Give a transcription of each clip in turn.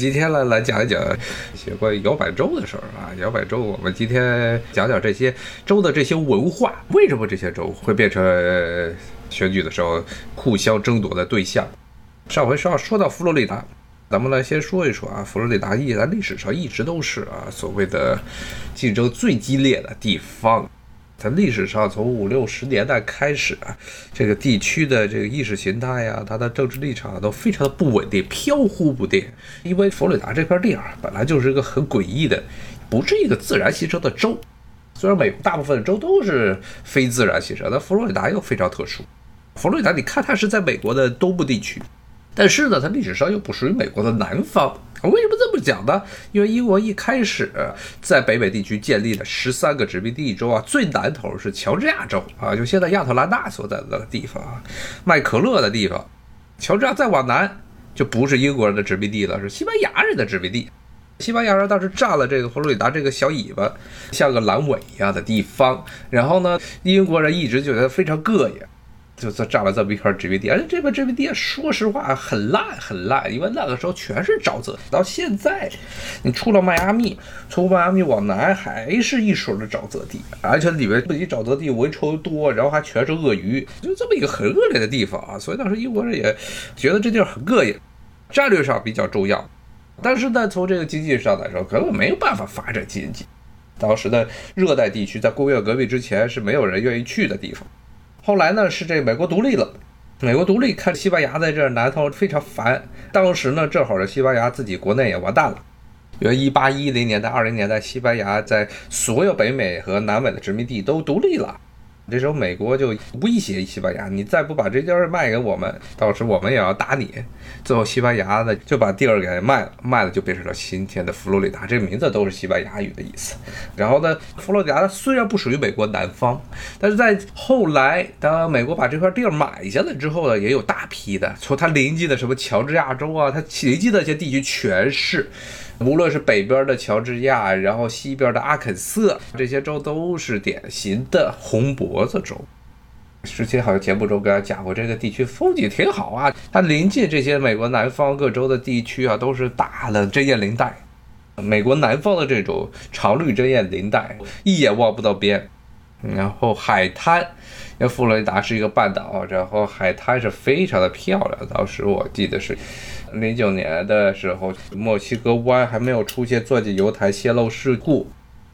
今天呢，来讲一讲一些关于摇摆州的事儿啊。摇摆州，我们今天讲讲这些州的这些文化，为什么这些州会变成选举的时候互相争夺的对象？上回说说到佛罗里达，咱们来先说一说啊，佛罗里达一在历史上一直都是啊所谓的竞争最激烈的地方。在历史上，从五六十年代开始啊，这个地区的这个意识形态呀，它的政治立场都非常的不稳定，飘忽不定。因为佛罗里达这片地儿本来就是一个很诡异的，不是一个自然形成的州。虽然美国大部分州都是非自然形成，但佛罗里达又非常特殊。佛罗里达，你看它是在美国的东部地区。但是呢，它历史上又不属于美国的南方。为什么这么讲呢？因为英国一开始在北美地区建立了十三个殖民地州啊，最南头是乔治亚州啊，就现在亚特兰大所在的那个地方啊，麦可乐的地方。乔治亚再往南就不是英国人的殖民地了，是西班牙人的殖民地。西班牙人当时占了这个佛罗里达这个小尾巴，像个阑尾一样的地方。然后呢，英国人一直觉得非常膈应。就占了这么一块殖民地，而且这边殖民地说实话很烂很烂，因为那个时候全是沼泽。到现在，你出了迈阿密，从迈阿密往南还是一水的沼泽地，而且里面不仅沼泽地蚊虫多，然后还全是鳄鱼，就这么一个很恶劣的地方啊。所以当时英国人也觉得这地儿很膈应，战略上比较重要。但是呢，从这个经济上来说，根本没有办法发展经济。当时的热带地区在工业革命之前是没有人愿意去的地方。后来呢，是这美国独立了。美国独立，看西班牙在这南头非常烦。当时呢，正好是西班牙自己国内也完蛋了。因为一八一零年代、二零年代，西班牙在所有北美和南美的殖民地都独立了。这时候，美国就威胁西班牙：“你再不把这地儿卖给我们，到时我们也要打你。”最后，西班牙呢就把地儿给卖了，卖了就变成了今天的佛罗里达。这个名字都是西班牙语的意思。然后呢，佛罗里达虽然不属于美国南方，但是在后来，当美国把这块地儿买下来之后呢，也有大批的从它邻近的什么乔治亚州啊，它邻近的一些地区全是。无论是北边的乔治亚，然后西边的阿肯色，这些州都是典型的红脖子州。之前好像节目中跟大家讲过，这个地区风景挺好啊。它临近这些美国南方各州的地区啊，都是大的针叶林带。美国南方的这种常绿针叶林带，一眼望不到边。然后海滩，因为佛罗里达是一个半岛，然后海滩是非常的漂亮。当时我记得是。零九年的时候，墨西哥湾还没有出现钻井油台泄漏事故，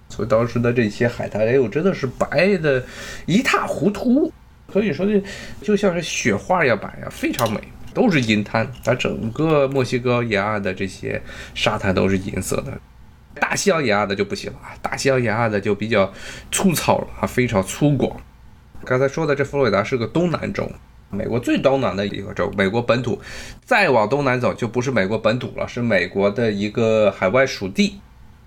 所以当时的这些海滩，哎呦，真的是白的一塌糊涂，所以说就就像是雪花一样白呀，非常美，都是银滩。它整个墨西哥沿岸的这些沙滩都是银色的，大西洋沿岸的就不行了，大西洋沿岸的就比较粗糙了啊，非常粗犷。刚才说的这佛罗里达是个东南州。美国最东南的一个州，美国本土，再往东南走就不是美国本土了，是美国的一个海外属地。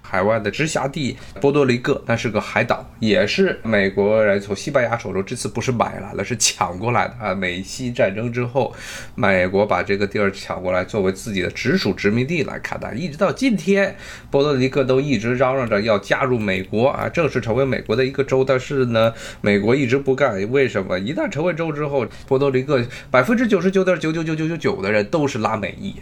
海外的直辖地波多黎各，那是个海岛，也是美国人从西班牙手中这次不是买来了，是抢过来的啊！美西战争之后，美国把这个地儿抢过来，作为自己的直属殖民地来看待，一直到今天，波多黎各都一直嚷嚷着要加入美国啊，正式成为美国的一个州。但是呢，美国一直不干，为什么？一旦成为州之后，波多黎各百分之九十九点九九九九九九的人都是拉美裔。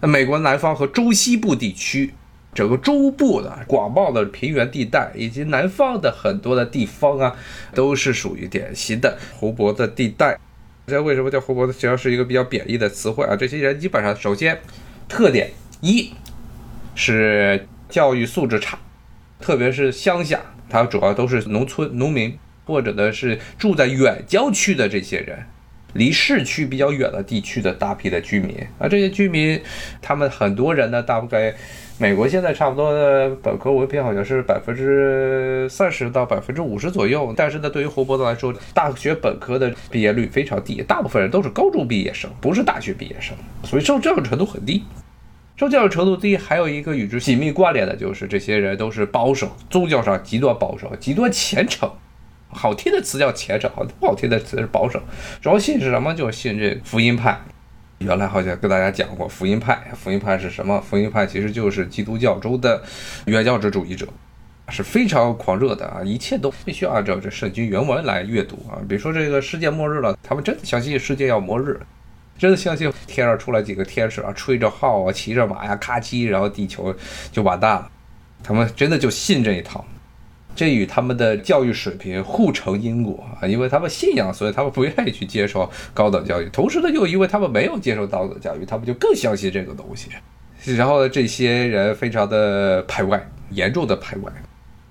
那美国南方和中西部地区。整个中部的广袤的平原地带，以及南方的很多的地方啊，都是属于典型的湖泊的地带。这为什么叫湖泊呢？实际上是一个比较贬义的词汇啊。这些人基本上，首先特点一是教育素质差，特别是乡下，它主要都是农村农民，或者呢是住在远郊区的这些人。离市区比较远的地区的大批的居民啊，这些居民，他们很多人呢，大概美国现在差不多的本科文凭好像是百分之三十到百分之五十左右，但是呢，对于胡伯德来说，大学本科的毕业率非常低，大部分人都是高中毕业生，不是大学毕业生，所以受教育程度很低。受教育程度低，还有一个与之紧密关联的就是这些人都是保守，宗教上极端保守，极端虔诚。好听的词叫虔诚，好不好听的词是保守。主要信是什么？就是信这福音派。原来好像跟大家讲过，福音派，福音派是什么？福音派其实就是基督教中的原教旨主义者，是非常狂热的啊！一切都必须按照这圣经原文来阅读啊。比如说这个世界末日了，他们真的相信世界要末日。真的相信天上出来几个天使啊，吹着号啊，骑着马呀，咔叽，然后地球就完蛋了。他们真的就信这一套，这与他们的教育水平互成因果啊，因为他们信仰，所以他们不愿意去接受高等教育。同时呢，又因为他们没有接受高等教育，他们就更相信这个东西。然后这些人非常的排外，严重的排外。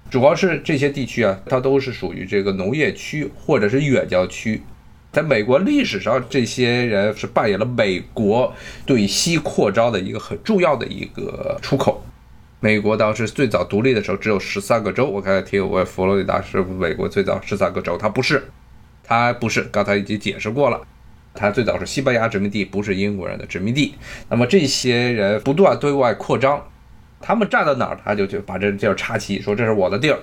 主要是这些地区啊，它都是属于这个农业区或者是远郊区。在美国历史上，这些人是扮演了美国对西扩张的一个很重要的一个出口。美国当时最早独立的时候只有十三个州，我刚才听我佛罗里达是美国最早十三个州，它不是，它不是，刚才已经解释过了，它最早是西班牙殖民地，不是英国人的殖民地。那么这些人不断对外扩张。他们站到哪儿，他就就把这地儿插旗，说这是我的地儿。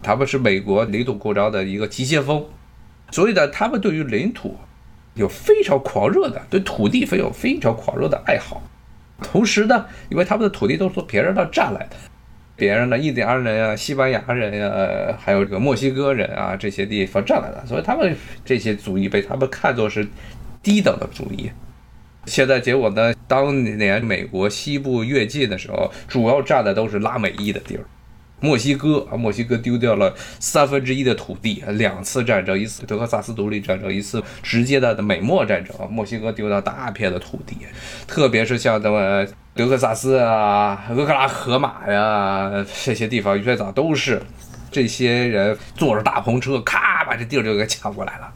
他们是美国领土扩张的一个急先锋，所以呢，他们对于领土有非常狂热的，对土地非有非常狂热的爱好。同时呢，因为他们的土地都是从别人那占来的，别人的印第安人啊、西班牙人呀，还有这个墨西哥人啊这些地方占来的，所以他们这些族裔被他们看作是低等的族裔。现在结果呢？当年美国西部越界的时候，主要占的都是拉美裔的地儿。墨西哥啊，墨西哥丢掉了三分之一的土地，两次战争，一次德克萨斯独立战争，一次直接的美墨战争。墨西哥丢掉大片的土地，特别是像咱们德克萨斯啊、俄克拉荷马呀这些地方，最早都是这些人坐着大篷车，咔把这地儿就给抢过来了。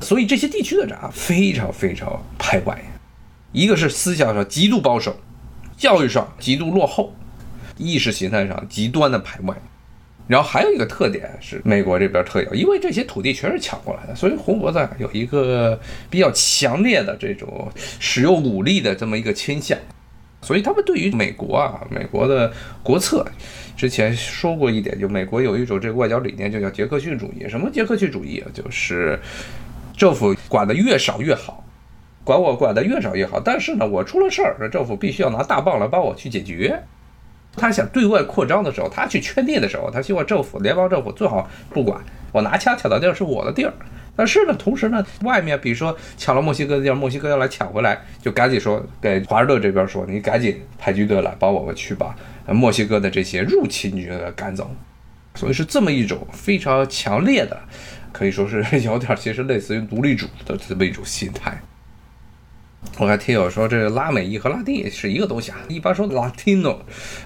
所以这些地区的人啊，非常非常排外。一个是思想上极度保守，教育上极度落后，意识形态上极端的排外，然后还有一个特点是美国这边特有，因为这些土地全是抢过来的，所以红脖子有一个比较强烈的这种使用武力的这么一个倾向，所以他们对于美国啊，美国的国策，之前说过一点，就美国有一种这个外交理念，就叫杰克逊主义。什么杰克逊主义啊？就是政府管的越少越好。管我管的越少越好，但是呢，我出了事儿，政府必须要拿大棒来帮我去解决。他想对外扩张的时候，他去圈地的时候，他希望政府联邦政府最好不管，我拿枪抢到地儿是我的地儿。但是呢，同时呢，外面比如说抢了墨西哥的地儿，墨西哥要来抢回来，就赶紧说给华盛顿这边说，你赶紧派军队来帮我们去把墨西哥的这些入侵军赶走。所以是这么一种非常强烈的，可以说是 有点其实类似于独立主的这么一种心态。我看听友说，这个拉美裔和拉丁裔是一个东西啊。一般说 Latino，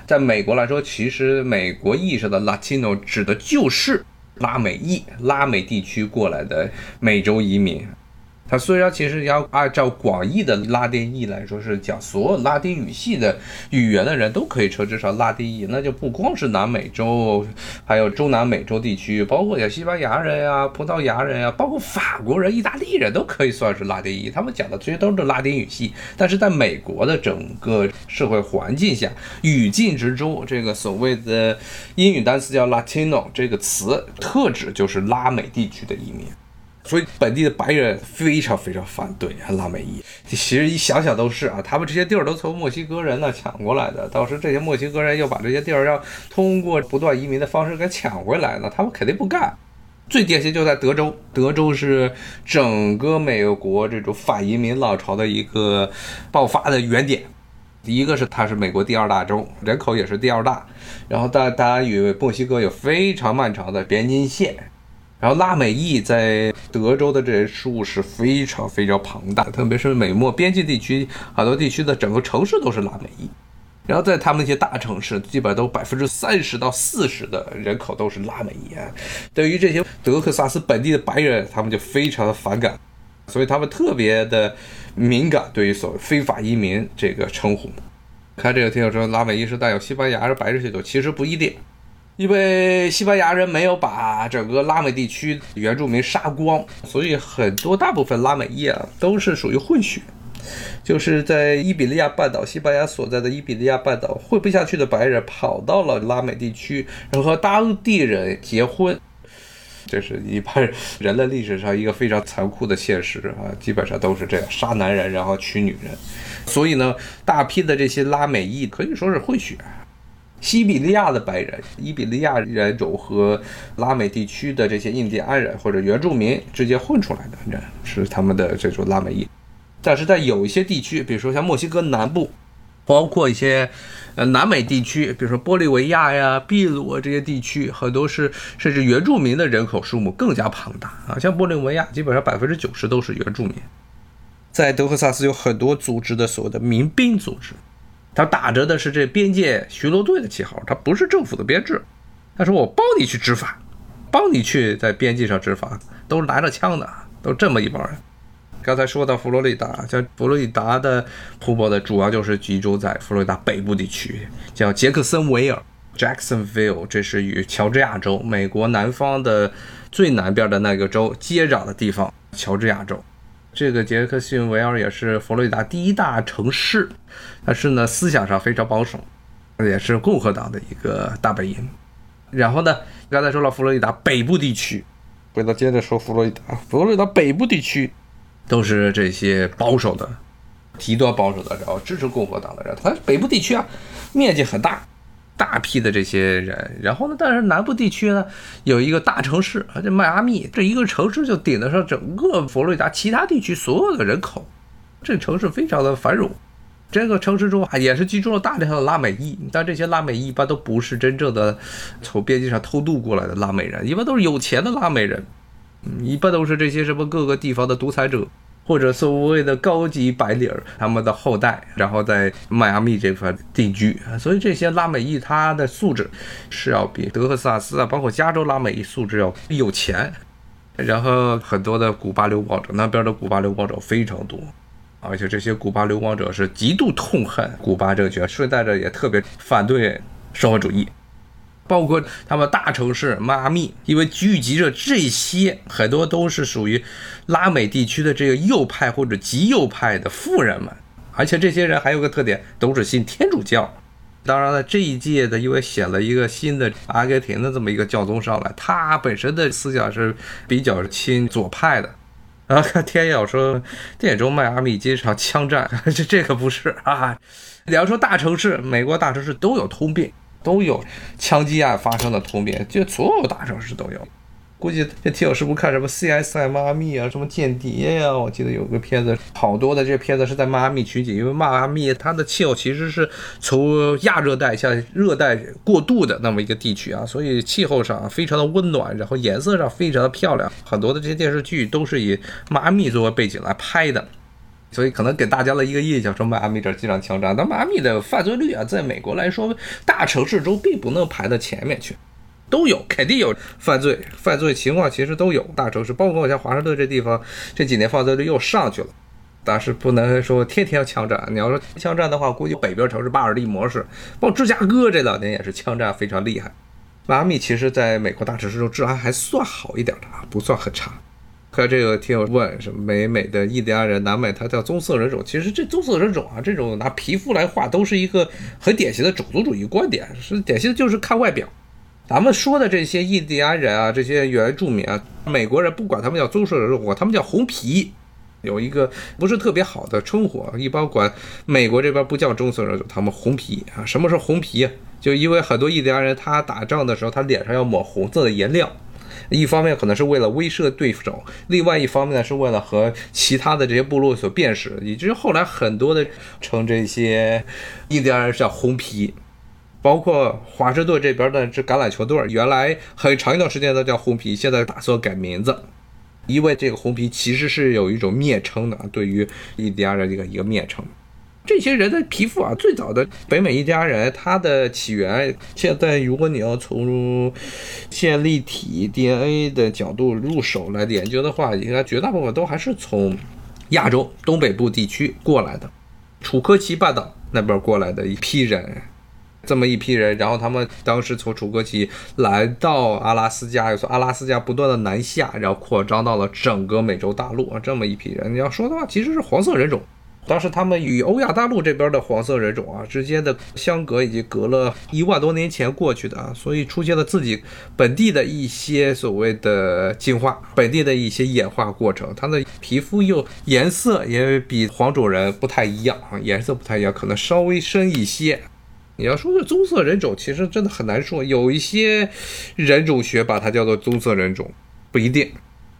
在美国来说，其实美国意义上的 Latino 指的就是拉美裔、拉美地区过来的美洲移民。它虽然其实要按照广义的拉丁裔来说，是讲所有拉丁语系的语言的人都可以称之上拉丁裔，那就不光是南美洲，还有中南美洲地区，包括像西班牙人呀、葡萄牙人呀，包括法国人、意大利人都可以算是拉丁裔。他们讲的这些都是拉丁语系，但是在美国的整个社会环境下，语境之中，这个所谓的英语单词叫 Latino 这个词，特指就是拉美地区的移民。所以本地的白人非常非常反对拉美裔。其实一想想都是啊，他们这些地儿都从墨西哥人那抢过来的。到时这些墨西哥人要把这些地儿要通过不断移民的方式给抢回来，呢他们肯定不干。最典型就在德州，德州是整个美国这种反移民浪潮的一个爆发的原点。第一个是它是美国第二大州，人口也是第二大，然后但当然与墨西哥有非常漫长的边境线。然后拉美裔在德州的这些数是非常非常庞大，特别是美墨边境地区，很多地区的整个城市都是拉美裔。然后在他们那些大城市，基本都百分之三十到四十的人口都是拉美裔。对于这些德克萨斯本地的白人，他们就非常的反感，所以他们特别的敏感对于所谓非法移民这个称呼。看这个听友说拉美裔是带有西班牙人白人血统，其实不一定。因为西班牙人没有把整个拉美地区原住民杀光，所以很多大部分拉美裔啊都是属于混血，就是在伊比利亚半岛，西班牙所在的伊比利亚半岛混不下去的白人跑到了拉美地区，然后和当地人结婚，这是一般人类历史上一个非常残酷的现实啊，基本上都是这样杀男人然后娶女人，所以呢，大批的这些拉美裔可以说是混血。西比利亚的白人、伊比利亚人种和拉美地区的这些印第安人或者原住民直接混出来的人是他们的这种拉美裔。但是在有一些地区，比如说像墨西哥南部，包括一些呃南美地区，比如说玻利维亚呀、秘鲁啊这些地区，很多是甚至原住民的人口数目更加庞大啊。像玻利维亚，基本上百分之九十都是原住民。在德克萨斯有很多组织的所谓的民兵组织，他打着的是这边界巡逻队的旗号，他不是政府的编制。他说我帮你去执法，帮你去在边境上执法，都拿着枪的，都这么一帮人。刚才说到佛罗里达，像佛罗里达的瀑布的主要就是集中在佛罗里达北部地区，叫杰克森维尔 （Jacksonville），这是与乔治亚州（美国南方的最南边的那个州）接壤的地方。乔治亚州，这个杰克逊维尔也是佛罗里达第一大城市，但是呢，思想上非常保守，也是共和党的一个大本营。然后呢，刚才说了佛罗里达北部地区，回到接着说佛罗里达，佛罗里达北部地区。都是这些保守的、极端保守的，然后支持共和党的人。它北部地区啊，面积很大，大批的这些人。然后呢，但是南部地区呢，有一个大城市啊，这迈阿密，这一个城市就顶得上整个佛罗里达其他地区所有的人口。这城市非常的繁荣，这个城市中啊，也是居住了大量的拉美裔，但这些拉美裔一般都不是真正的从边境上偷渡过来的拉美人，一般都是有钱的拉美人。嗯，一般都是这些什么各个地方的独裁者，或者所谓的高级白领儿他们的后代，然后在迈阿密这块定居所以这些拉美裔他的素质是要比德克萨斯啊，包括加州拉美裔素质要有钱。然后很多的古巴流亡者，那边的古巴流亡者非常多，而且这些古巴流亡者是极度痛恨古巴政权，顺带着也特别反对社会主义。包括他们大城市迈阿密，因为聚集着这些很多都是属于拉美地区的这个右派或者极右派的富人们，而且这些人还有个特点，都是信天主教。当然了，这一届的因为选了一个新的阿根廷的这么一个教宗上来，他本身的思想是比较亲左派的。啊，天耀说电影中迈阿密经常枪战，这这可不是 啊。你要说大城市，美国大城市都有通病。都有枪击案发生的通病，就所有大城市都有。估计这铁友是不是看什么 CSI 迈阿密啊，什么间谍呀？我记得有个片子，好多的这片子是在迈阿密取景，因为迈阿密它的气候其实是从亚热带向热带过渡的那么一个地区啊，所以气候上非常的温暖，然后颜色上非常的漂亮。很多的这些电视剧都是以迈阿密作为背景来拍的。所以可能给大家的一个印象，说迈阿密这儿经常枪战，但迈阿密的犯罪率啊，在美国来说，大城市中并不能排到前面去，都有，肯定有犯罪，犯罪情况其实都有。大城市，包括像华盛顿这地方，这几年犯罪率又上去了，但是不能说天天要枪战。你要说枪战的话，估计北边城市巴尔的摩是，包括芝加哥这两年也是枪战非常厉害。迈阿密其实在美国大城市中治安还算好一点的啊，不算很差。和这个听友问什么美美的印第安人，南美他叫棕色人种。其实这棕色人种啊，这种拿皮肤来画，都是一个很典型的种族主义观点，是典型的就是看外表。咱们说的这些印第安人啊，这些原住民啊，美国人不管他们叫棕色人种，他们叫红皮，有一个不是特别好的称呼，一般管美国这边不叫棕色人种，他们红皮啊。什么是红皮啊？就因为很多印第安人他打仗的时候，他脸上要抹红色的颜料。一方面可能是为了威慑对手，另外一方面呢是为了和其他的这些部落所辨识，以至于后来很多的称这些印第安人叫红皮，包括华盛顿这边的这橄榄球队，原来很长一段时间都叫红皮，现在打算改名字，因为这个红皮其实是有一种蔑称的，对于印第安人一个一个蔑称。这些人的皮肤啊，最早的北美一家人，他的起源，现在如果你要从线粒体 DNA 的角度入手来研究的话，应该绝大部分都还是从亚洲东北部地区过来的，楚科奇半岛那边过来的一批人，这么一批人，然后他们当时从楚科奇来到阿拉斯加，又从阿拉斯加不断的南下，然后扩张到了整个美洲大陆啊，这么一批人，你要说的话，其实是黄色人种。当时他们与欧亚大陆这边的黄色人种啊之间的相隔已经隔了一万多年前过去的啊，所以出现了自己本地的一些所谓的进化，本地的一些演化过程。它的皮肤又颜色也比黄种人不太一样啊，颜色不太一样，可能稍微深一些。你要说是棕色人种，其实真的很难说，有一些人种学把它叫做棕色人种，不一定。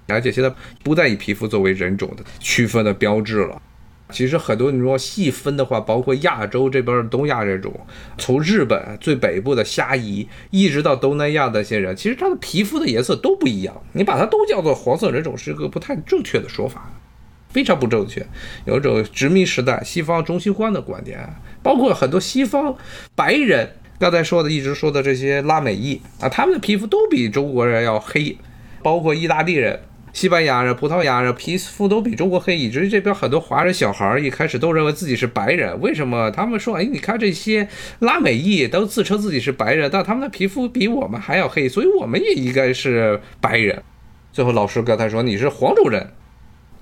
而且现在不再以皮肤作为人种的区分的标志了。其实很多你说细分的话，包括亚洲这边的东亚这种，从日本最北部的虾夷，一直到东南亚那些人，其实他的皮肤的颜色都不一样。你把它都叫做黄色人种，是个不太正确的说法，非常不正确。有一种殖民时代西方中西观的观点，包括很多西方白人，刚才说的一直说的这些拉美裔啊，他们的皮肤都比中国人要黑，包括意大利人。西班牙人、葡萄牙人皮肤都比中国黑，以至于这边很多华人小孩一开始都认为自己是白人。为什么？他们说：“哎，你看这些拉美裔都自称自己是白人，但他们的皮肤比我们还要黑，所以我们也应该是白人。”最后老师跟他说：“你是黄种人，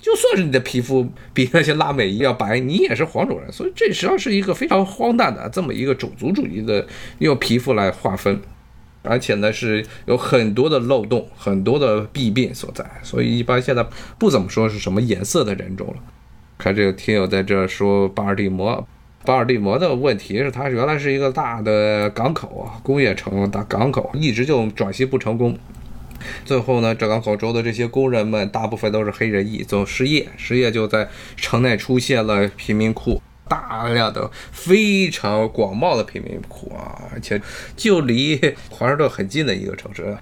就算是你的皮肤比那些拉美裔要白，你也是黄种人。”所以这实际上是一个非常荒诞的这么一个种族主义的用皮肤来划分。而且呢，是有很多的漏洞，很多的弊病所在，所以一般现在不怎么说是什么颜色的人种了。看这个听友在这说巴尔的摩，巴尔的摩的问题是它原来是一个大的港口啊，工业城大港口，一直就转型不成功。最后呢，这港口州的这些工人们大部分都是黑人裔，总失业，失业就在城内出现了贫民窟。大量的非常广袤的贫民窟啊，而且就离华盛顿很近的一个城市。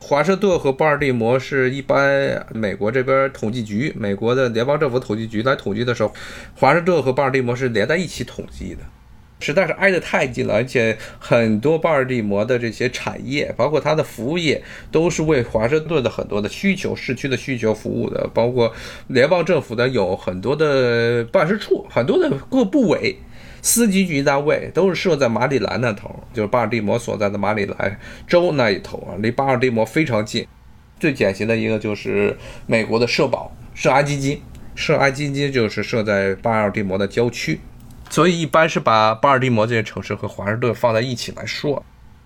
华盛顿和巴尔的摩是一般美国这边统计局，美国的联邦政府统计局来统计的时候，华盛顿和巴尔的摩是连在一起统计的。实在是挨得太近了，而且很多巴尔的摩的这些产业，包括它的服务业，都是为华盛顿的很多的需求、市区的需求服务的。包括联邦政府的有很多的办事处，很多的各部委、司级局单位都是设在马里兰那头，就是巴尔的摩所在的马里兰州那一头啊，离巴尔的摩非常近。最典型的一个就是美国的社保、社安基金，社安基金就是设在巴尔的摩的郊区。所以一般是把巴尔的摩这些城市和华盛顿放在一起来说，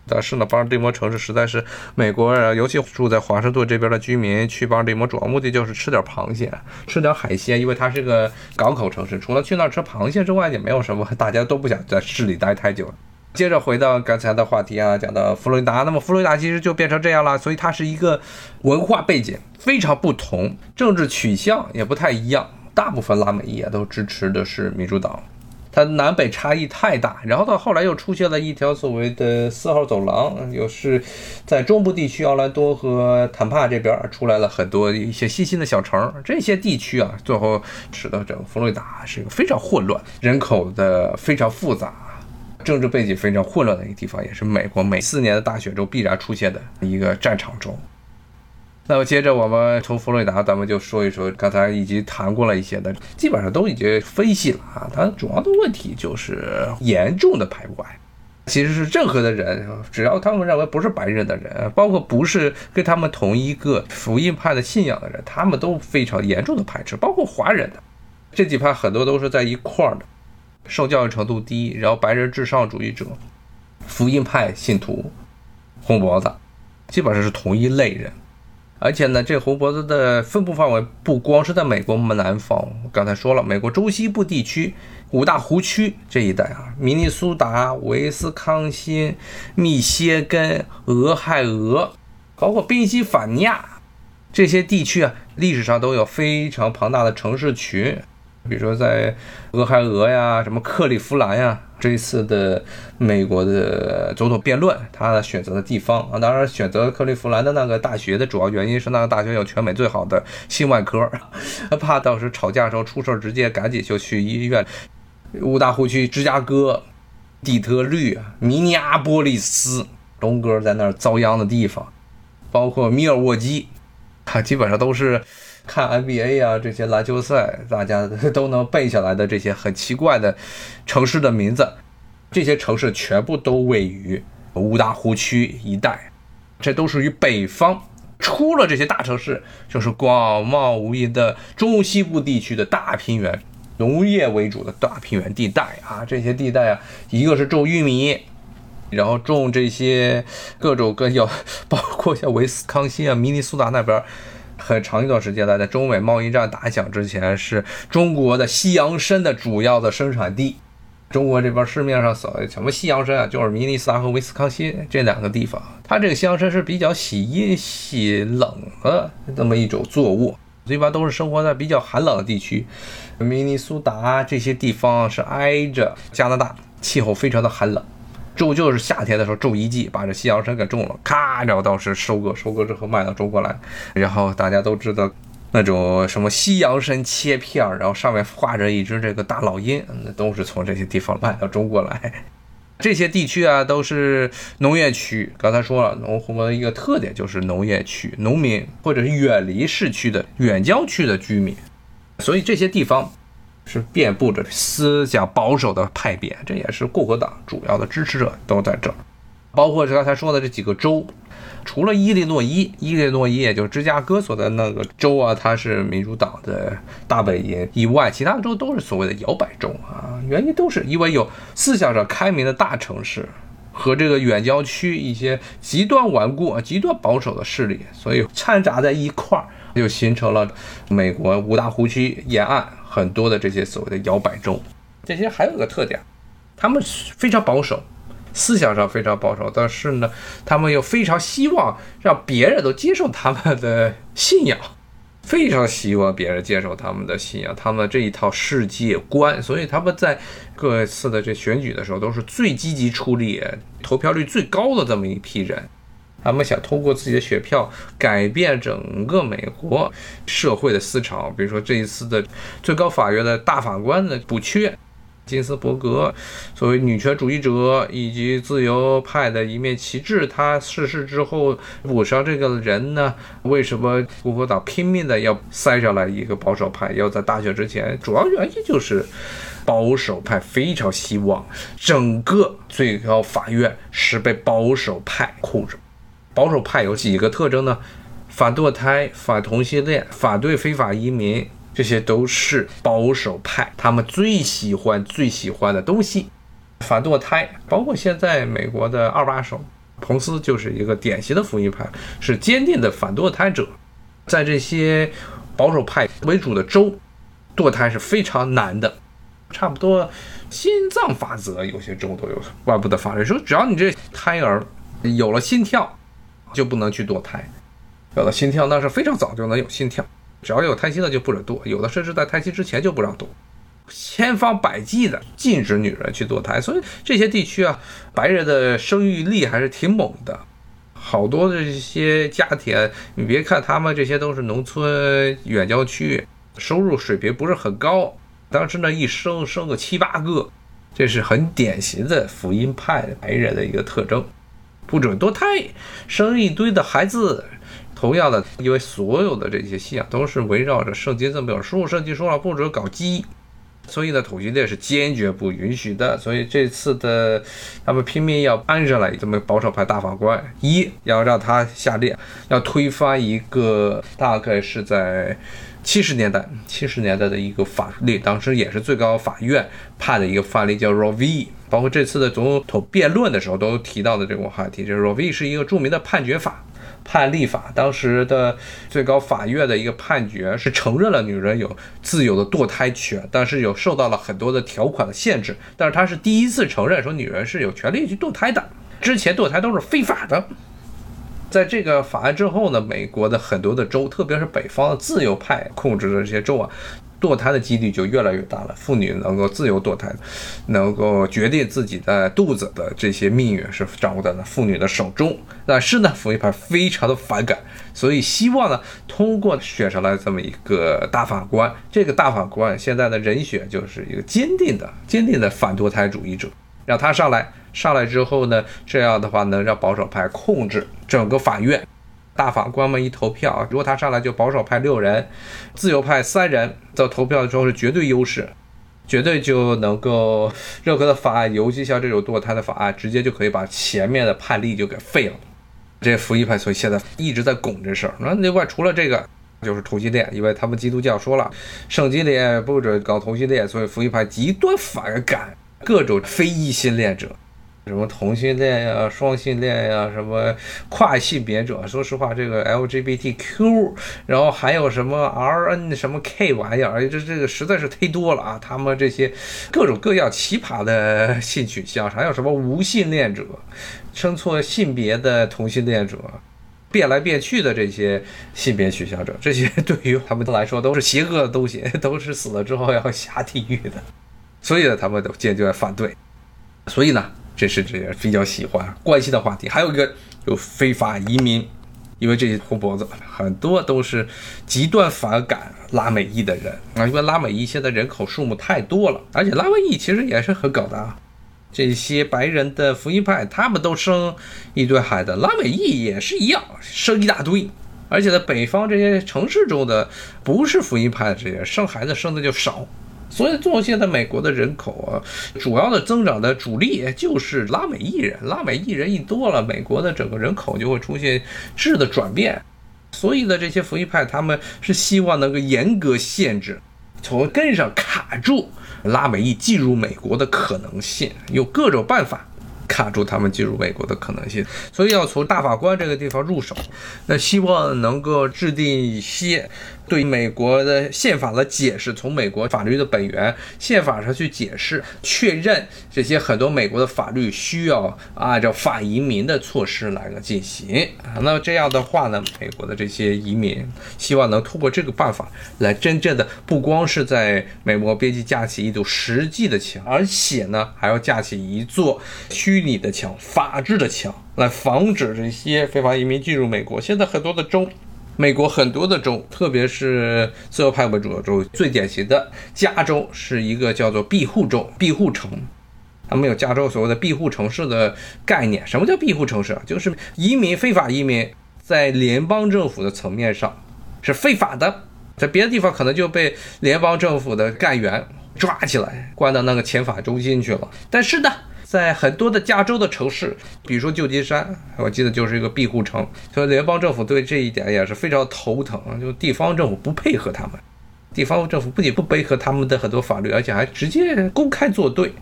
但是呢，巴尔的摩城市实在是美国人，尤其住在华盛顿这边的居民去巴尔的摩主要目的就是吃点螃蟹，吃点海鲜，因为它是个港口城市，除了去那儿吃螃蟹之外，也没有什么，大家都不想在市里待太久。接着回到刚才的话题啊，讲到佛罗里达，那么佛罗里达其实就变成这样了，所以它是一个文化背景非常不同，政治取向也不太一样，大部分拉美裔啊都支持的是民主党。它南北差异太大，然后到后来又出现了一条所谓的四号走廊，又是在中部地区奥兰多和坦帕这边出来了很多一些新兴的小城，这些地区啊，最后使得整个佛罗里达是一个非常混乱、人口的非常复杂、政治背景非常混乱的一个地方，也是美国每四年的大选中必然出现的一个战场中。那么接着我们从佛罗里达，咱们就说一说刚才已经谈过了一些的，基本上都已经分析了啊。它主要的问题就是严重的排外，其实是任何的人，只要他们认为不是白人的人，包括不是跟他们同一个福音派的信仰的人，他们都非常严重的排斥，包括华人的这几派很多都是在一块儿的，受教育程度低，然后白人至上主义者、福音派信徒、红脖子，基本上是同一类人。而且呢，这红脖子的分布范围不光是在美国南方，刚才说了，美国中西部地区五大湖区这一带啊，明尼苏达、威斯康辛、密歇根、俄亥俄，包括宾夕法尼亚这些地区啊，历史上都有非常庞大的城市群。比如说在俄亥俄呀，什么克利夫兰呀，这一次的美国的总统辩论，他选择的地方啊，当然选择克利夫兰的那个大学的主要原因是那个大学有全美最好的心外科，怕到时吵架的时候出事儿直接赶紧就去医院。五大湖区，芝加哥、底特律、明尼阿波利斯，龙哥在那儿遭殃的地方，包括密尔沃基，它基本上都是。看 NBA 啊，这些篮球赛，大家都能背下来的这些很奇怪的城市的名字，这些城市全部都位于五大湖区一带，这都属于北方。出了这些大城市，就是广袤无垠的中西部地区的大平原，农业为主的大平原地带啊。这些地带啊，一个是种玉米，然后种这些各种各样，包括像威斯康星啊、明尼苏达那边。很长一段时间来，在中美贸易战打响之前，是中国的西洋参的主要的生产地。中国这边市面上所谓什么西洋参啊，就是明尼苏达和威斯康辛这两个地方。它这个西洋参是比较喜阴喜冷的这么一种作物，一般都是生活在比较寒冷的地区，明尼苏达这些地方是挨着加拿大，气候非常的寒冷。种就是夏天的时候种一季，把这西洋参给种了，咔，然后到时收割，收割之后卖到中国来。然后大家都知道那种什么西洋参切片，然后上面画着一只这个大老鹰，那都是从这些地方卖到中国来。这些地区啊都是农业区，刚才说了，农湖的一个特点就是农业区，农民或者是远离市区的远郊区的居民，所以这些地方。是遍布着思想保守的派别，这也是共和党主要的支持者都在这儿，包括是刚才说的这几个州，除了伊利诺伊，伊利诺伊也就是芝加哥所在那个州啊，它是民主党的大本营以外，其他的州都是所谓的摇摆州啊，原因都是因为有思想上开明的大城市和这个远郊区一些极端顽固啊、极端保守的势力，所以掺杂在一块儿，就形成了美国五大湖区沿岸。很多的这些所谓的摇摆州，这些还有个特点，他们非常保守，思想上非常保守，但是呢，他们又非常希望让别人都接受他们的信仰，非常希望别人接受他们的信仰，他们这一套世界观，所以他们在各次的这选举的时候都是最积极出力、投票率最高的这么一批人。他们想通过自己的选票改变整个美国社会的思潮，比如说这一次的最高法院的大法官的补缺，金斯伯格作为女权主义者以及自由派的一面旗帜，他逝世之后补上这个人呢？为什么共和党拼命的要塞上来一个保守派？要在大选之前，主要原因就是保守派非常希望整个最高法院是被保守派控制。保守派有几个特征呢？反堕胎、反同性恋、反对非法移民，这些都是保守派他们最喜欢、最喜欢的东西。反堕胎，包括现在美国的二把手彭斯就是一个典型的福音派，是坚定的反堕胎者。在这些保守派为主的州，堕胎是非常难的，差不多心脏法则，有些州都有外部的法律说，只要你这胎儿有了心跳。就不能去堕胎，有了心跳那是非常早就能有心跳，只要有胎心的就不准堕，有的甚至在胎心之前就不让堕，千方百计的禁止女人去堕胎。所以这些地区啊，白人的生育力还是挺猛的，好多的这些家庭，你别看他们这些都是农村远郊区，收入水平不是很高，但是呢一生生个七八个，这是很典型的福音派白人的一个特征。不准堕胎，生一堆的孩子。同样的，因为所有的这些信仰都是围绕着圣经这么表述，圣经说了不准搞基，所以呢，同性恋是坚决不允许的。所以这次的他们拼命要安上来这么保守派大法官，一要让他下令要推翻一个大概是在七十年代七十年代的一个法律，当时也是最高法院判的一个法律，叫 Roe v。包括这次的总统辩论的时候都提到的这个话题，就是 Roe v 是一个著名的判决法、判例法。当时的最高法院的一个判决是承认了女人有自由的堕胎权，但是有受到了很多的条款的限制。但是他是第一次承认说女人是有权利去堕胎的，之前堕胎都是非法的。在这个法案之后呢，美国的很多的州，特别是北方的自由派控制的这些州啊。堕胎的几率就越来越大了，妇女能够自由堕胎，能够决定自己的肚子的这些命运是掌握在了妇女的手中。但是呢，福音派非常的反感，所以希望呢，通过选上来这么一个大法官，这个大法官现在的人选就是一个坚定的、坚定的反堕胎主义者，让他上来，上来之后呢，这样的话能让保守派控制整个法院。大法官们一投票，如果他上来就保守派六人，自由派三人，在投票的时候是绝对优势，绝对就能够任何的法案，尤其像这种堕胎的法案，直接就可以把前面的判例就给废了。这福音派所以现在一直在拱这事儿。那另外除了这个，就是同性恋，因为他们基督教说了，圣经里不准搞同性恋，所以福音派极端反感各种非异性恋者。什么同性恋呀、双性恋呀、什么跨性别者，说实话，这个 LGBTQ，然后还有什么 RN 什么 K 玩意儿，这这个实在是忒多了啊！他们这些各种各样奇葩的性取向，还有什么无性恋者、称错性别的同性恋者，变来变去的这些性别取向者，这些对于他们来说都是邪恶的东西，都是死了之后要下地狱的，所以呢，他们都坚决反对。所以呢，这是这些比较喜欢关心的话题。还有一个，有非法移民，因为这些红脖子很多都是极端反感拉美裔的人啊，因为拉美裔现在人口数目太多了，而且拉美裔其实也是很搞的啊。这些白人的福音派，他们都生一堆孩子，拉美裔也是一样，生一大堆。而且在北方这些城市中的不是福音派的这些生孩子生的就少，所以做现在美国的人口啊，主要的增长的主力就是拉美裔人。拉美裔人一多了，美国的整个人口就会出现质的转变。所以呢，这些福音派他们是希望能够严格限制，从根上卡住。拉美裔进入美国的可能性，有各种办法卡住他们进入美国的可能性，所以要从大法官这个地方入手，那希望能够制定一些。对美国的宪法的解释，从美国法律的本源宪法上去解释，确认这些很多美国的法律需要按照反移民的措施来个进行啊。那这样的话呢，美国的这些移民希望能通过这个办法来真正的不光是在美国边境架起一堵实际的墙，而且呢还要架起一座虚拟的墙、法治的墙，来防止这些非法移民进入美国。现在很多的州。美国很多的州，特别是自由派为主的州，最典型的加州是一个叫做庇护州、庇护城。他们有加州所谓的庇护城市的概念。什么叫庇护城市啊？就是移民、非法移民在联邦政府的层面上是非法的，在别的地方可能就被联邦政府的干员抓起来，关到那个遣返中心去了。但是呢？在很多的加州的城市，比如说旧金山，我记得就是一个庇护城。所以联邦政府对这一点也是非常头疼，就地方政府不配合他们。地方政府不仅不配合他们的很多法律，而且还直接公开作对。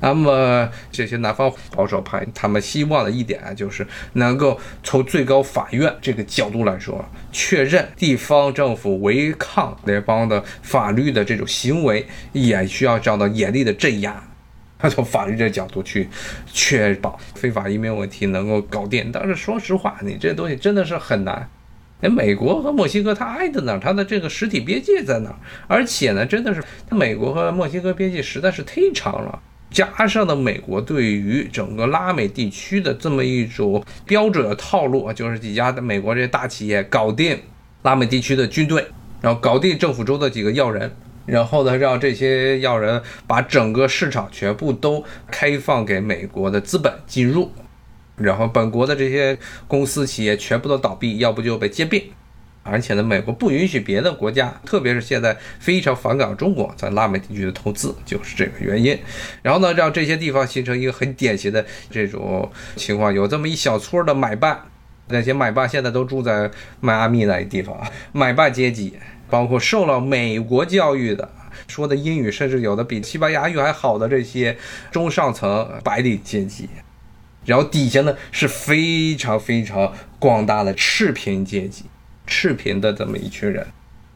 那么这些南方保守派，他们希望的一点就是能够从最高法院这个角度来说，确认地方政府违抗联邦的法律的这种行为，也需要遭到严厉的镇压。他从法律这角度去确保非法移民问题能够搞定，但是说实话，你这东西真的是很难。哎，美国和墨西哥它挨在哪儿？它的这个实体边界在哪儿？而且呢，真的是美国和墨西哥边界实在是太长了，加上呢，美国对于整个拉美地区的这么一种标准的套路，就是几家的美国这些大企业搞定拉美地区的军队，然后搞定政府中的几个要人。然后呢，让这些要人把整个市场全部都开放给美国的资本进入，然后本国的这些公司企业全部都倒闭，要不就被兼并。而且呢，美国不允许别的国家，特别是现在非常反感中国在拉美地区的投资，就是这个原因。然后呢，让这些地方形成一个很典型的这种情况，有这么一小撮的买办，那些买办现在都住在迈阿密那一地方，买办阶级。包括受了美国教育的，说的英语甚至有的比西班牙语还好的这些中上层白领阶级，然后底下呢是非常非常广大的赤贫阶级，赤贫的这么一群人，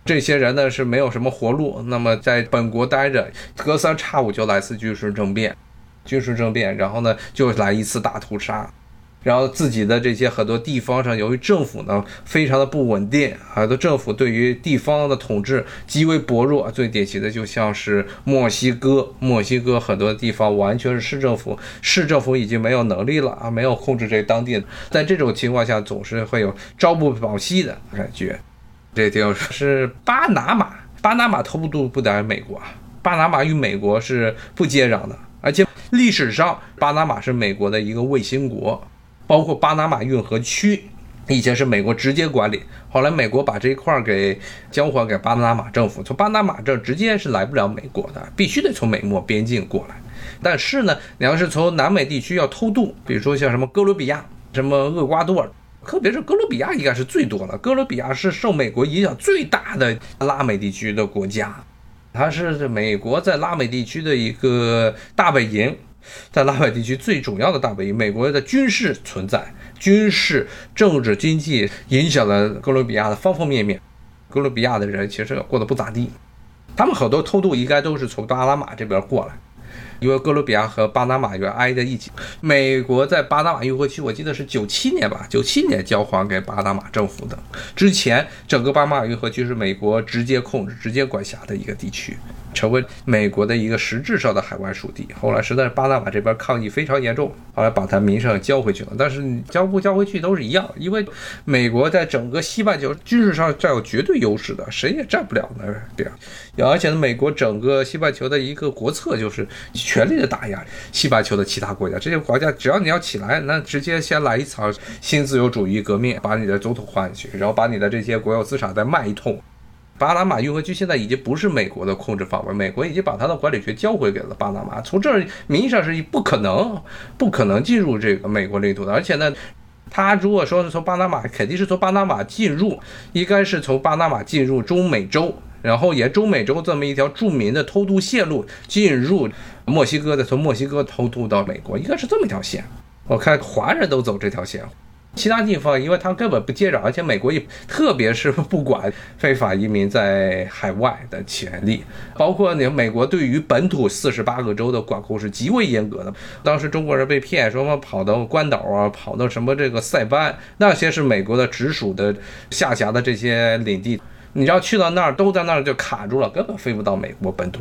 这些人呢是没有什么活路，那么在本国待着，隔三差五就来次军事政变，军事政变，然后呢就来一次大屠杀。然后自己的这些很多地方上，由于政府呢非常的不稳定，很多政府对于地方的统治极为薄弱。最典型的就像是墨西哥，墨西哥很多地方完全是市政府，市政府已经没有能力了啊，没有控制这当地。在这种情况下，总是会有朝不保夕的感觉。这地方是巴拿马，巴拿马偷渡不在美国啊，巴拿马与美国是不接壤的，而且历史上巴拿马是美国的一个卫星国。包括巴拿马运河区，以前是美国直接管理，后来美国把这一块儿给交还给巴拿马政府，从巴拿马这直接是来不了美国的，必须得从美墨边境过来。但是呢，你要是从南美地区要偷渡，比如说像什么哥伦比亚、什么厄瓜多尔，特别是哥伦比亚应该是最多的。哥伦比亚是受美国影响最大的拉美地区的国家，它是美国在拉美地区的一个大本营。在拉美地区最主要的大本营，美国的军事存在、军事、政治、经济影响了哥伦比亚的方方面面。哥伦比亚的人其实过得不咋地，他们很多偷渡应该都是从巴拿马这边过来，因为哥伦比亚和巴拿马原挨在一起。美国在巴拿马运河区，我记得是九七年吧，九七年交还给巴拿马政府的。之前整个巴拿马运河区是美国直接控制、直接管辖的一个地区。成为美国的一个实质上的海外属地。后来实在是巴拿马这边抗议非常严重，后来把它名声交回去了。但是交不交回去都是一样，因为美国在整个西半球军事上占有绝对优势的，谁也占不了那边。而且呢，美国整个西半球的一个国策就是全力的打压西半球的其他国家。这些国家只要你要起来，那直接先来一场新自由主义革命，把你的总统换下去，然后把你的这些国有资产再卖一通。巴拿马运河区现在已经不是美国的控制范围，美国已经把它的管理权交回给了巴拿马。从这儿名义上是不可能、不可能进入这个美国领土的。而且呢，他如果说是从巴拿马，肯定是从巴拿马进入，应该是从巴拿马进入中美洲，然后沿中美洲这么一条著名的偷渡线路进入墨西哥，再从墨西哥偷渡到美国，应该是这么一条线。我看华人都走这条线。其他地方，因为他根本不接壤，而且美国也特别是不管非法移民在海外的权利，包括你美国对于本土四十八个州的管控是极为严格的。当时中国人被骗，说么跑到关岛啊，跑到什么这个塞班，那些是美国的直属的下辖的这些领地，你要去到那儿，都在那儿就卡住了，根本飞不到美国本土。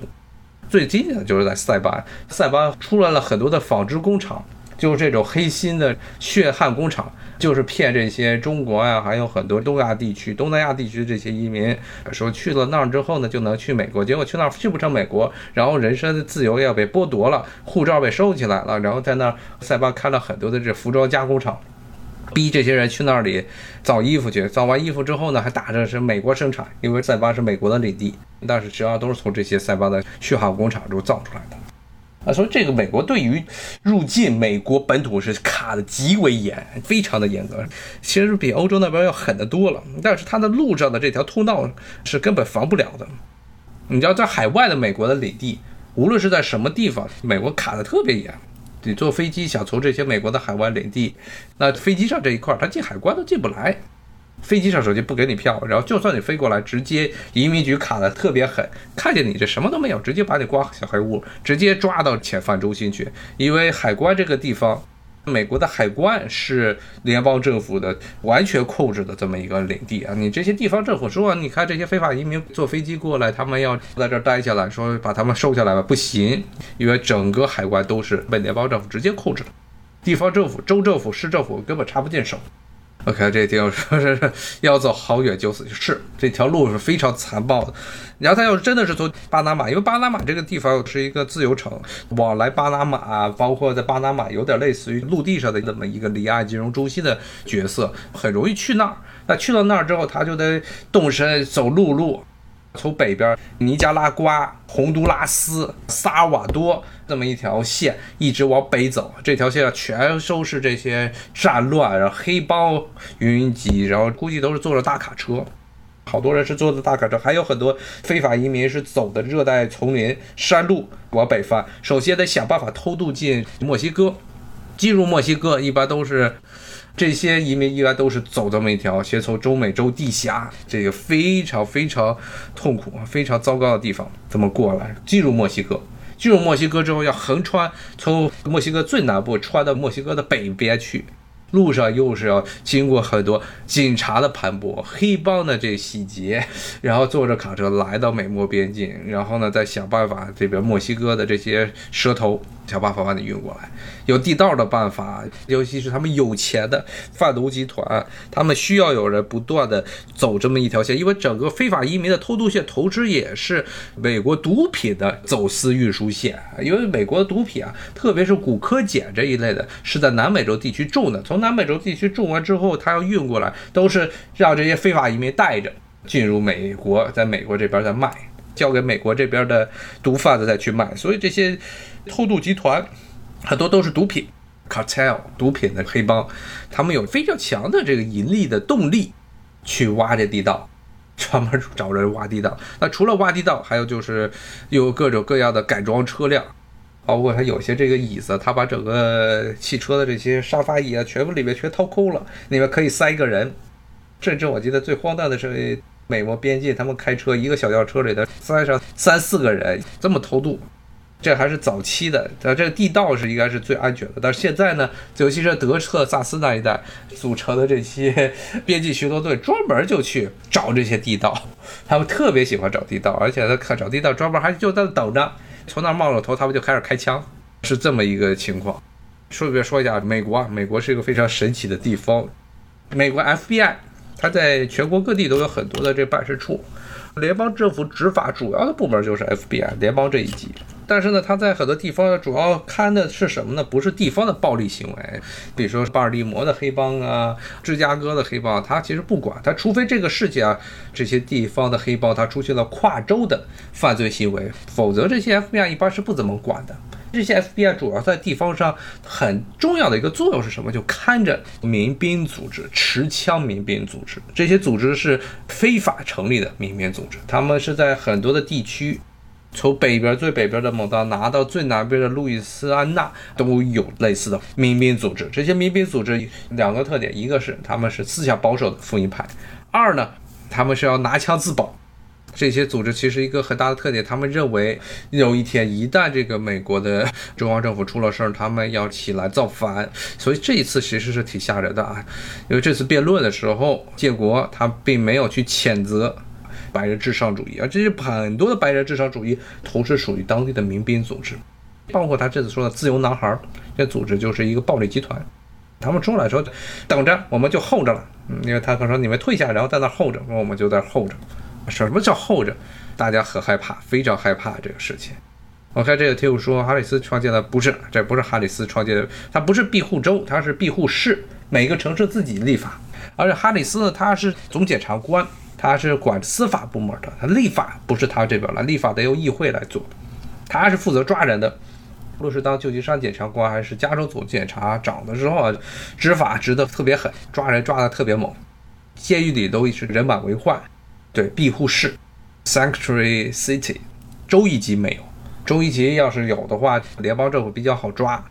最近的就是在塞班，塞班出来了很多的纺织工厂。就是这种黑心的血汗工厂，就是骗这些中国呀，还有很多东亚地区、东南亚地区这些移民，说去了那儿之后呢，就能去美国。结果去那儿去不成美国，然后人身的自由要被剥夺了，护照被收起来了，然后在那儿塞班开了很多的这服装加工厂，逼这些人去那里造衣服去。造完衣服之后呢，还打着是美国生产，因为塞巴是美国的领地，但是实际上都是从这些塞巴的血汗工厂中造出来的。啊，所以这个美国对于入境美国本土是卡的极为严，非常的严格，其实比欧洲那边要狠得多了。但是它的路上的这条通道是根本防不了的。你知道，在海外的美国的领地，无论是在什么地方，美国卡的特别严。你坐飞机想从这些美国的海外领地，那飞机上这一块，它进海关都进不来。飞机上手机不给你票，然后就算你飞过来，直接移民局卡的特别狠，看见你这什么都没有，直接把你关小黑屋，直接抓到遣返中心去。因为海关这个地方，美国的海关是联邦政府的完全控制的这么一个领地啊。你这些地方政府说，你看这些非法移民坐飞机过来，他们要在这待下来，说把他们收下来吧，不行，因为整个海关都是被联邦政府直接控制的，地方政府、州政府、市政府根本插不进手。OK，这地方说是要走好远就死，是这条路是非常残暴的。然后他要是真的是从巴拿马，因为巴拿马这个地方是一个自由城，往来巴拿马，包括在巴拿马有点类似于陆地上的这么一个离岸金融中心的角色，很容易去那儿。那去到那儿之后，他就得动身走陆路。从北边尼加拉瓜、洪都拉斯、萨瓦多这么一条线一直往北走，这条线上全都是这些战乱，然后黑帮云集，然后估计都是坐着大卡车，好多人是坐的大卡车，还有很多非法移民是走的热带丛林山路往北翻，首先得想办法偷渡进墨西哥，进入墨西哥一般都是。这些移民一般都是走这么一条，先从中美洲地峡这个非常非常痛苦、非常糟糕的地方这么过来，进入墨西哥。进入墨西哥之后，要横穿从墨西哥最南部穿到墨西哥的北边去，路上又是要经过很多警察的盘剥、黑帮的这洗劫，然后坐着卡车来到美墨边境，然后呢再想办法这边墨西哥的这些蛇头。想办法把你运过来，有地道的办法，尤其是他们有钱的贩毒集团，他们需要有人不断的走这么一条线，因为整个非法移民的偷渡线，同时也是美国毒品的走私运输线。因为美国的毒品啊，特别是古柯碱这一类的，是在南美洲地区种的，从南美洲地区种完之后，他要运过来，都是让这些非法移民带着进入美国，在美国这边再卖，交给美国这边的毒贩子再去卖，所以这些。偷渡集团很多都是毒品 cartel 毒品的黑帮，他们有非常强的这个盈利的动力，去挖这地道，专门找人挖地道。那除了挖地道，还有就是有各种各样的改装车辆，包括他有些这个椅子，他把整个汽车的这些沙发椅啊，全部里面全掏空了，里面可以塞一个人。甚至我记得最荒诞的是美国边境，他们开车一个小轿车里头塞上三四个人，这么偷渡。这还是早期的，它这个地道是应该是最安全的。但是现在呢，尤其是德克萨斯那一带组成的这些边境巡逻队，专门就去找这些地道，他们特别喜欢找地道，而且他看找地道，专门还就在那等着，从那冒了头，他们就开始开枪，是这么一个情况。顺便说一下，美国啊，美国是一个非常神奇的地方，美国 FBI，它在全国各地都有很多的这办事处。联邦政府执法主要的部门就是 FBI 联邦这一级，但是呢，它在很多地方主要看的是什么呢？不是地方的暴力行为，比如说巴尔的摩的黑帮啊，芝加哥的黑帮，它其实不管，它除非这个世界啊，这些地方的黑帮它出现了跨州的犯罪行为，否则这些 FBI 一般是不怎么管的。这些 FBI 主要在地方上很重要的一个作用是什么？就看着民兵组织、持枪民兵组织，这些组织是非法成立的民兵组织，他们是在很多的地区，从北边最北边的蒙大拿到最南边的路易斯安那都有类似的民兵组织。这些民兵组织两个特点，一个是他们是思想保守的福音派，二呢，他们是要拿枪自保。这些组织其实一个很大的特点，他们认为有一天一旦这个美国的中央政府出了事儿，他们要起来造反。所以这一次其实是挺吓人的啊，因为这次辩论的时候，建国他并没有去谴责白人至上主义，而这些很多的白人至上主义同时属于当地的民兵组织，包括他这次说的自由男孩这组织就是一个暴力集团。他们出来说等着，我们就候着了，嗯，因为他可能说你们退下，然后在那候着，我们就在候着。什么叫候着？大家很害怕，非常害怕这个事情。我看这个题目说，哈里斯创建的不是，这不是哈里斯创建的，他不是庇护州，他是庇护市，每个城市自己立法。而且哈里斯呢，他是总检察官，他是管司法部门的，他立法不是他这边了，立法得由议会来做，他是负责抓人的。无论是当旧金山检察官还是加州总检察长的时候啊，执法执得特别狠，抓人抓得特别猛，监狱里都是人满为患。对庇护市，sanctuary city，州一级没有，州一级要是有的话，联邦政府比较好抓，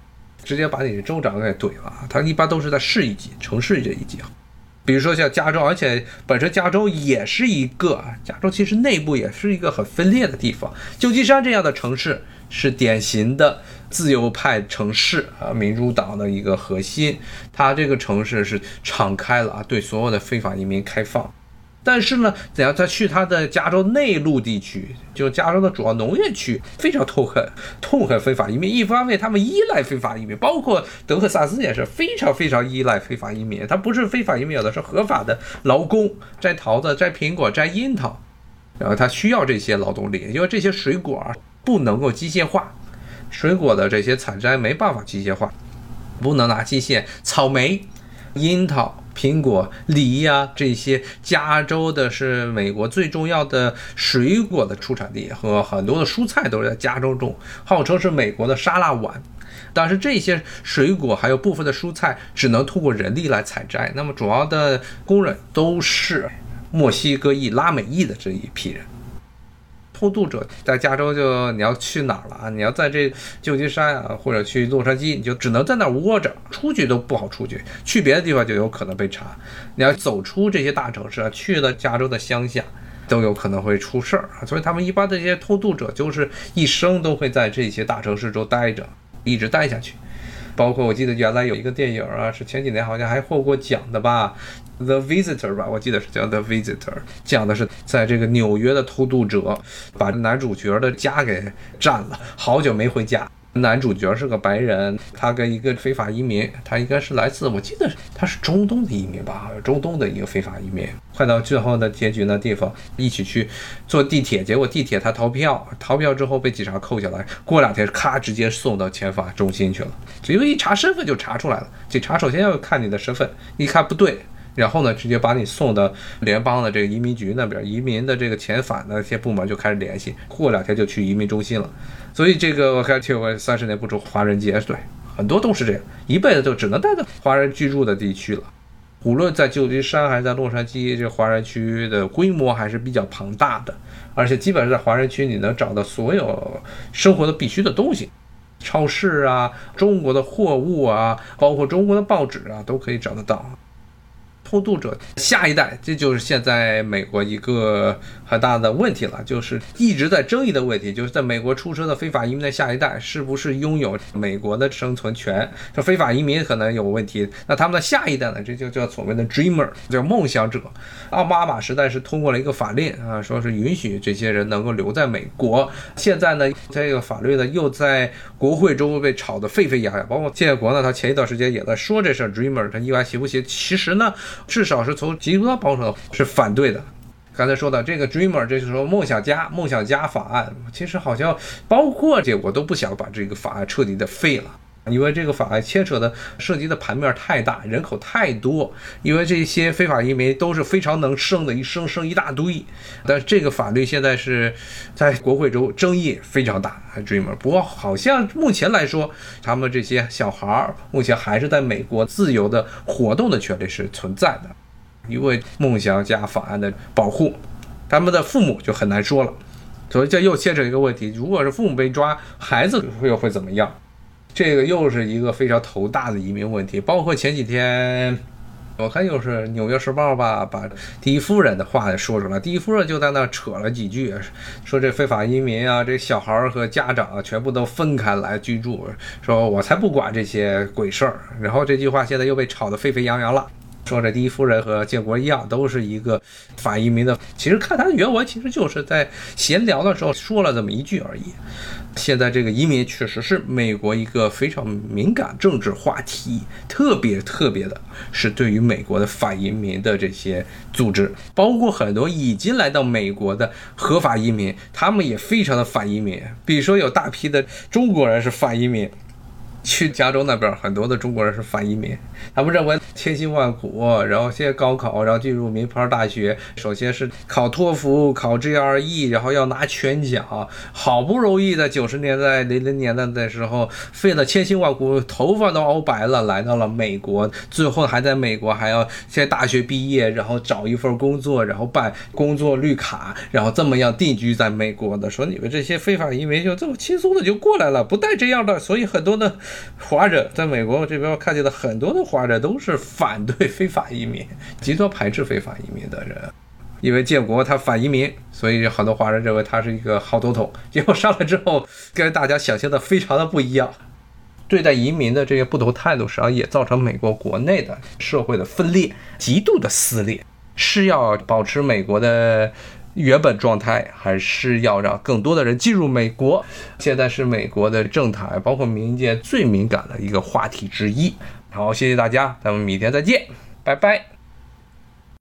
直接把你的州长给怼了。他一般都是在市一级、城市这一级。比如说像加州，而且本身加州也是一个啊，加州其实内部也是一个很分裂的地方。旧金山这样的城市是典型的自由派城市啊，民主党的一个核心，它这个城市是敞开了啊，对所有的非法移民开放。但是呢，怎样他去他的加州内陆地区，就加州的主要农业区，非常痛恨痛恨非法移民。一方面，他们依赖非法移民，包括德克萨斯也是非常非常依赖非法移民。他不是非法移民，有的是合法的劳工，摘桃子、摘苹果、摘樱桃，然后他需要这些劳动力，因为这些水果不能够机械化，水果的这些采摘没办法机械化，不能拿机械。草莓、樱桃。苹果、梨呀，这些加州的是美国最重要的水果的出产地，和很多的蔬菜都是在加州种，号称是美国的沙拉碗。但是这些水果还有部分的蔬菜只能通过人力来采摘，那么主要的工人都是墨西哥裔、拉美裔的这一批人。偷渡者在加州就你要去哪儿了啊？你要在这旧金山啊，或者去洛杉矶，你就只能在那儿窝着，出去都不好出去。去别的地方就有可能被查。你要走出这些大城市啊，去了加州的乡下，都有可能会出事儿啊。所以他们一般这些偷渡者就是一生都会在这些大城市中待着，一直待下去。包括我记得原来有一个电影啊，是前几年好像还获过奖的吧。The Visitor 吧，我记得是叫 The Visitor，讲的是在这个纽约的偷渡者把男主角的家给占了，好久没回家。男主角是个白人，他跟一个非法移民，他应该是来自，我记得他是中东的移民吧，中东的一个非法移民，快到最后的结局那地方，一起去坐地铁，结果地铁他逃票，逃票之后被警察扣下来，过两天咔直接送到遣返中心去了，只有一查身份就查出来了，警察首先要看你的身份，一看不对。然后呢，直接把你送到联邦的这个移民局那边，移民的这个遣返的一些部门就开始联系，过两天就去移民中心了。所以这个我看听过三十年不出华人街，对，很多都是这样，一辈子就只能待在华人居住的地区了。无论在旧金山还是在洛杉矶，这华人区的规模还是比较庞大的，而且基本上在华人区你能找到所有生活的必须的东西，超市啊，中国的货物啊，包括中国的报纸啊，都可以找得到。偷渡者。下一代，这就是现在美国一个很大的问题了，就是一直在争议的问题，就是在美国出生的非法移民的下一代是不是拥有美国的生存权？这非法移民可能有问题，那他们的下一代呢？这就叫所谓的 dreamer，叫梦想者。奥巴马时代是通过了一个法令啊，说是允许这些人能够留在美国。现在呢，这个法律呢又在国会中被炒得沸沸扬扬，包括建国呢，他前一段时间也在说这事，dreamer 他意外行不行？其实呢。至少是从极端保守是反对的。刚才说的这个 dreamer，这就是说梦想家，梦想家法案，其实好像包括这，我都不想把这个法案彻底的废了，因为这个法案牵扯的涉及的盘面太大，人口太多，因为这些非法移民都是非常能生的，一生生一大堆。但这个法律现在是在国会中争议非常大，dreamer。不过好像目前来说，他们这些小孩儿目前还是在美国自由的活动的权利是存在的。因为梦想家法案的保护，他们的父母就很难说了，所以这又牵扯一个问题：如果是父母被抓，孩子又会怎么样？这个又是一个非常头大的移民问题。包括前几天，我看又是《纽约时报》吧，把第一夫人的话也说出来，第一夫人就在那扯了几句，说这非法移民啊，这小孩和家长啊，全部都分开来居住，说我才不管这些鬼事儿。然后这句话现在又被炒得沸沸扬扬了。说这第一夫人和建国一样，都是一个反移民的。其实看他的原文，其实就是在闲聊的时候说了这么一句而已。现在这个移民确实是美国一个非常敏感政治话题，特别特别的是对于美国的反移民的这些组织，包括很多已经来到美国的合法移民，他们也非常的反移民。比如说有大批的中国人是反移民。去加州那边，很多的中国人是反移民，他们认为千辛万苦，然后现在高考，然后进入名牌大学，首先是考托福，考 GRE，然后要拿全奖，好不容易在九十年代、零零年代的时候，费了千辛万苦，头发都熬白了，来到了美国，最后还在美国还要在大学毕业，然后找一份工作，然后办工作绿卡，然后这么样定居在美国的，说你们这些非法移民就这么轻松的就过来了，不带这样的，所以很多的。华人在美国这边看见的很多的华人都是反对非法移民，极端排斥非法移民的人，因为建国他反移民，所以很多华人认为他是一个好总统。结果上来之后，跟大家想象的非常的不一样，对待移民的这些不同态度，实际上也造成美国国内的社会的分裂，极度的撕裂，是要保持美国的。原本状态还是要让更多的人进入美国，现在是美国的政坛，包括民间最敏感的一个话题之一。好，谢谢大家，咱们明天再见，拜拜。